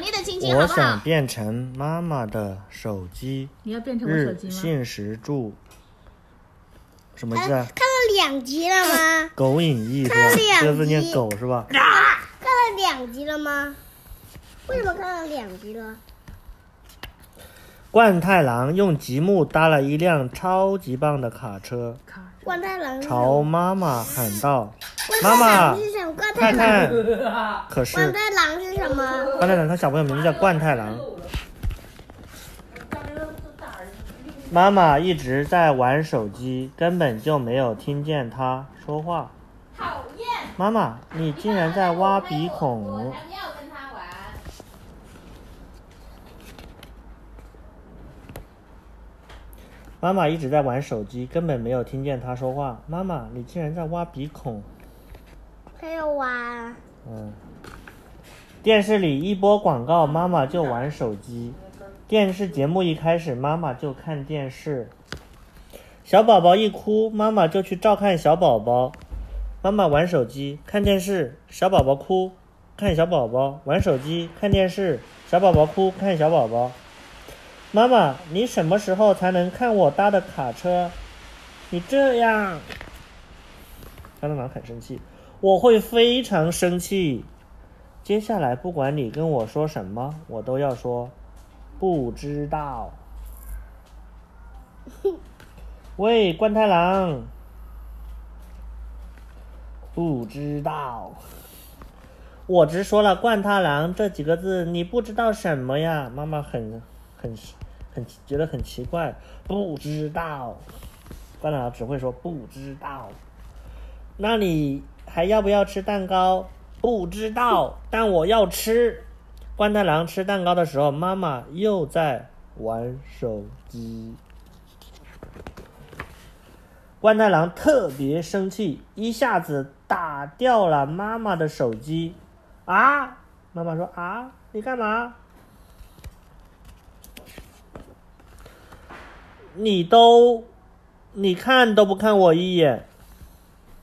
强烈的亲亲，好我不好？想变成妈妈的手机，你要变成我手机吗？信时注，什么字啊？看了两集了吗？狗引翼是吧看了？两这个字念狗是吧？看了两集了吗？为什么看了两集了？冠太郎用积木搭了一辆超级棒的卡车，卡冠太郎朝妈妈喊道冠：“妈妈，太郎，看！”可冠是太郎是什么？冠太郎他小朋友名字叫冠太郎。妈妈一直在玩手机，根本就没有听见他说话。讨厌！妈妈，你竟然在挖鼻孔！妈妈一直在玩手机，根本没有听见他说话。妈妈，你竟然在挖鼻孔！还有玩，嗯，电视里一播广告，妈妈就玩手机。电视节目一开始，妈妈就看电视。小宝宝一哭，妈妈就去照看小宝宝。妈妈玩手机看电视，小宝宝哭，看小宝宝玩手机看电视，小宝宝哭看小宝宝。妈妈，你什么时候才能看我搭的卡车？你这样，他的狼很生气。我会非常生气。接下来，不管你跟我说什么，我都要说不知道。喂，关太郎，不知道。我只说了“冠太郎”这几个字，你不知道什么呀？妈妈很、很、很觉得很奇怪，不知道。冠太郎只会说不知道。那你还要不要吃蛋糕？不知道，但我要吃。关太郎吃蛋糕的时候，妈妈又在玩手机。关太郎特别生气，一下子打掉了妈妈的手机。啊！妈妈说：“啊，你干嘛？你都，你看都不看我一眼。”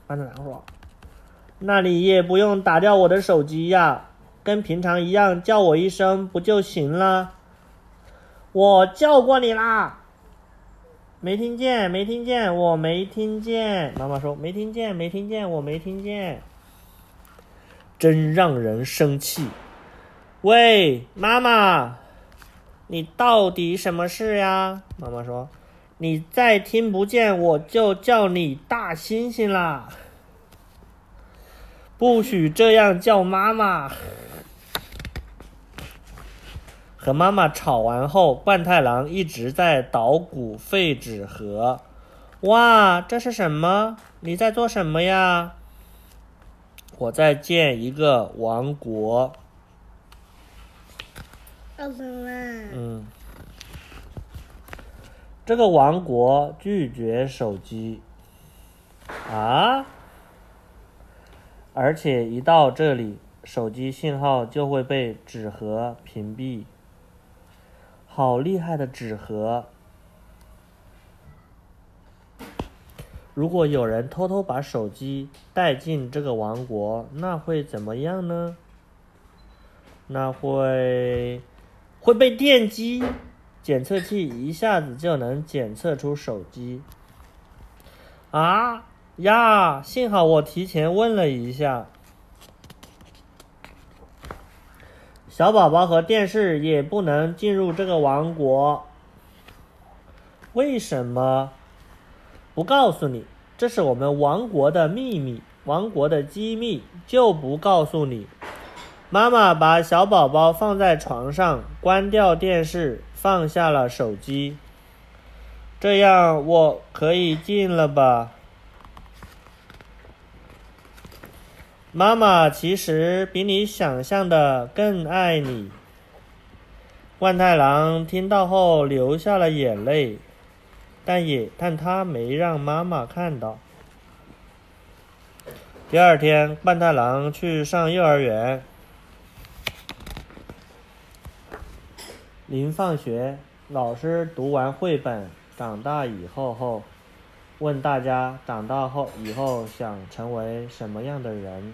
关太郎说：“那你也不用打掉我的手机呀，跟平常一样叫我一声不就行了？我叫过你啦，没听见，没听见，我没听见。妈妈说没听见，没听见，我没听见，真让人生气。喂，妈妈，你到底什么事呀？妈妈说，你再听不见，我就叫你大猩猩啦。不许这样叫妈妈。和妈妈吵完后，冠太郎一直在捣鼓废纸盒。哇，这是什么？你在做什么呀？我在建一个王国。奥特曼？嗯，这个王国拒绝手机啊，而且一到这里，手机信号就会被纸盒屏蔽。好厉害的纸盒！如果有人偷偷把手机带进这个王国，那会怎么样呢？那会会被电击，检测器一下子就能检测出手机。啊呀！幸好我提前问了一下。小宝宝和电视也不能进入这个王国。为什么？不告诉你，这是我们王国的秘密，王国的机密，就不告诉你。妈妈把小宝宝放在床上，关掉电视，放下了手机。这样我可以进了吧？妈妈其实比你想象的更爱你。万太郎听到后流下了眼泪，但也但他没让妈妈看到。第二天，万太郎去上幼儿园。临放学，老师读完绘本《长大以后》后，问大家长大后以后想成为什么样的人。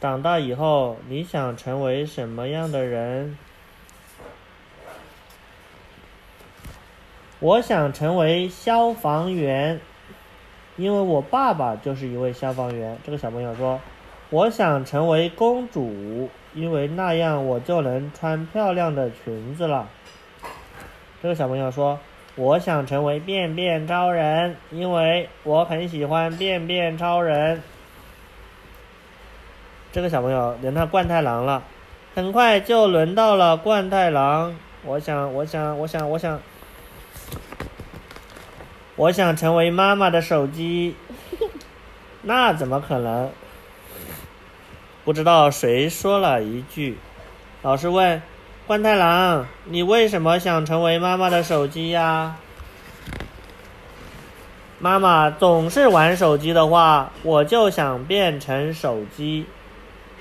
长大以后你想成为什么样的人？我想成为消防员，因为我爸爸就是一位消防员。这个小朋友说：“我想成为公主，因为那样我就能穿漂亮的裙子了。”这个小朋友说：“我想成为便便超人，因为我很喜欢便便超人。”这个小朋友连他冠太郎了，很快就轮到了冠太郎。我想，我想，我想，我想。我想成为妈妈的手机，那怎么可能？不知道谁说了一句，老师问冠太郎：“你为什么想成为妈妈的手机呀？”妈妈总是玩手机的话，我就想变成手机；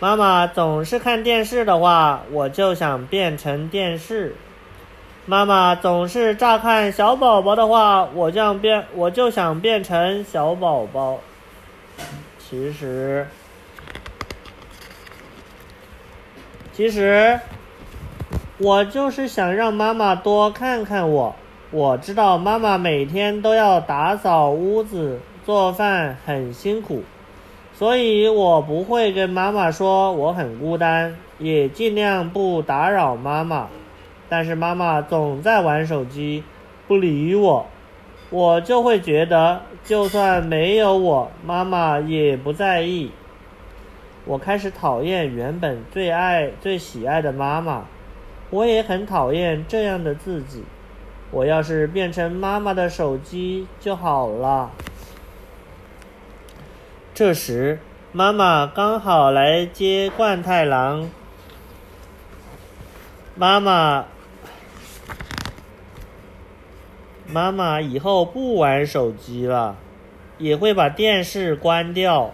妈妈总是看电视的话，我就想变成电视。妈妈总是乍看小宝宝的话，我就想变，我就想变成小宝宝。其实，其实，我就是想让妈妈多看看我。我知道妈妈每天都要打扫屋子、做饭，很辛苦，所以我不会跟妈妈说我很孤单，也尽量不打扰妈妈。但是妈妈总在玩手机，不理我，我就会觉得，就算没有我，妈妈也不在意。我开始讨厌原本最爱、最喜爱的妈妈，我也很讨厌这样的自己。我要是变成妈妈的手机就好了。这时，妈妈刚好来接冠太郎。妈妈。妈妈以后不玩手机了，也会把电视关掉。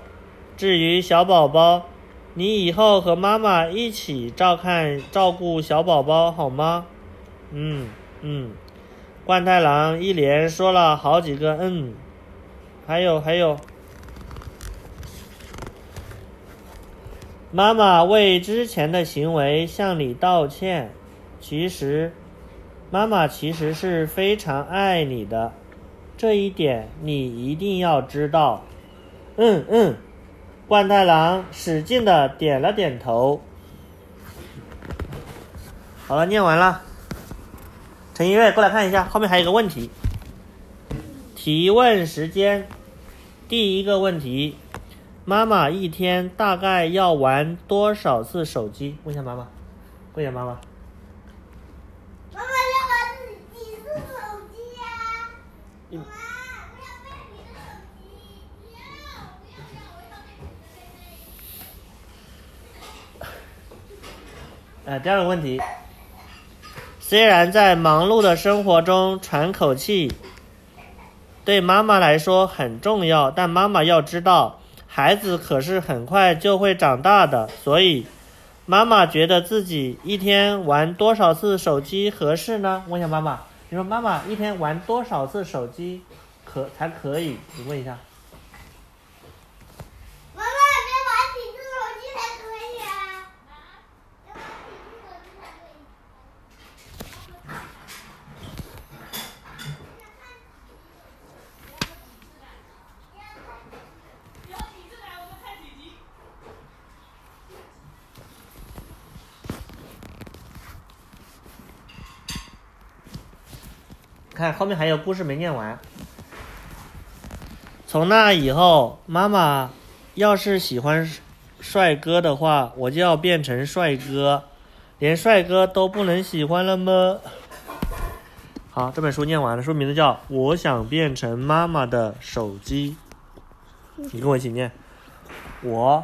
至于小宝宝，你以后和妈妈一起照看、照顾小宝宝好吗？嗯嗯，冠太郎一连说了好几个嗯，还有还有，妈妈为之前的行为向你道歉。其实。妈妈其实是非常爱你的，这一点你一定要知道。嗯嗯，冠太郎使劲的点了点头。好了，念完了。陈一月，过来看一下，后面还有个问题。提问时间，第一个问题：妈妈一天大概要玩多少次手机？问一下妈妈，问一下妈妈。呃，第二个问题，虽然在忙碌的生活中喘口气，对妈妈来说很重要，但妈妈要知道，孩子可是很快就会长大的，所以妈妈觉得自己一天玩多少次手机合适呢？问一下妈妈，你说妈妈一天玩多少次手机可才可以？你问一下。看后面还有故事没念完。从那以后，妈妈要是喜欢帅哥的话，我就要变成帅哥，连帅哥都不能喜欢了吗？好，这本书念完了，书名字叫《我想变成妈妈的手机》。你跟我一起念，我，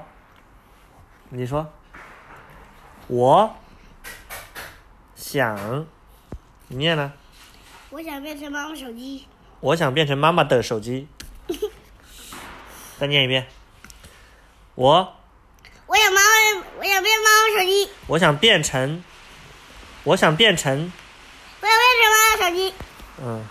你说，我想，你念呢？我想变成妈妈手机。我想变成妈妈的手机。再念一遍。我。我想妈妈，我想变妈妈手机。我想变成。我想变成。我想变成妈妈手机。嗯。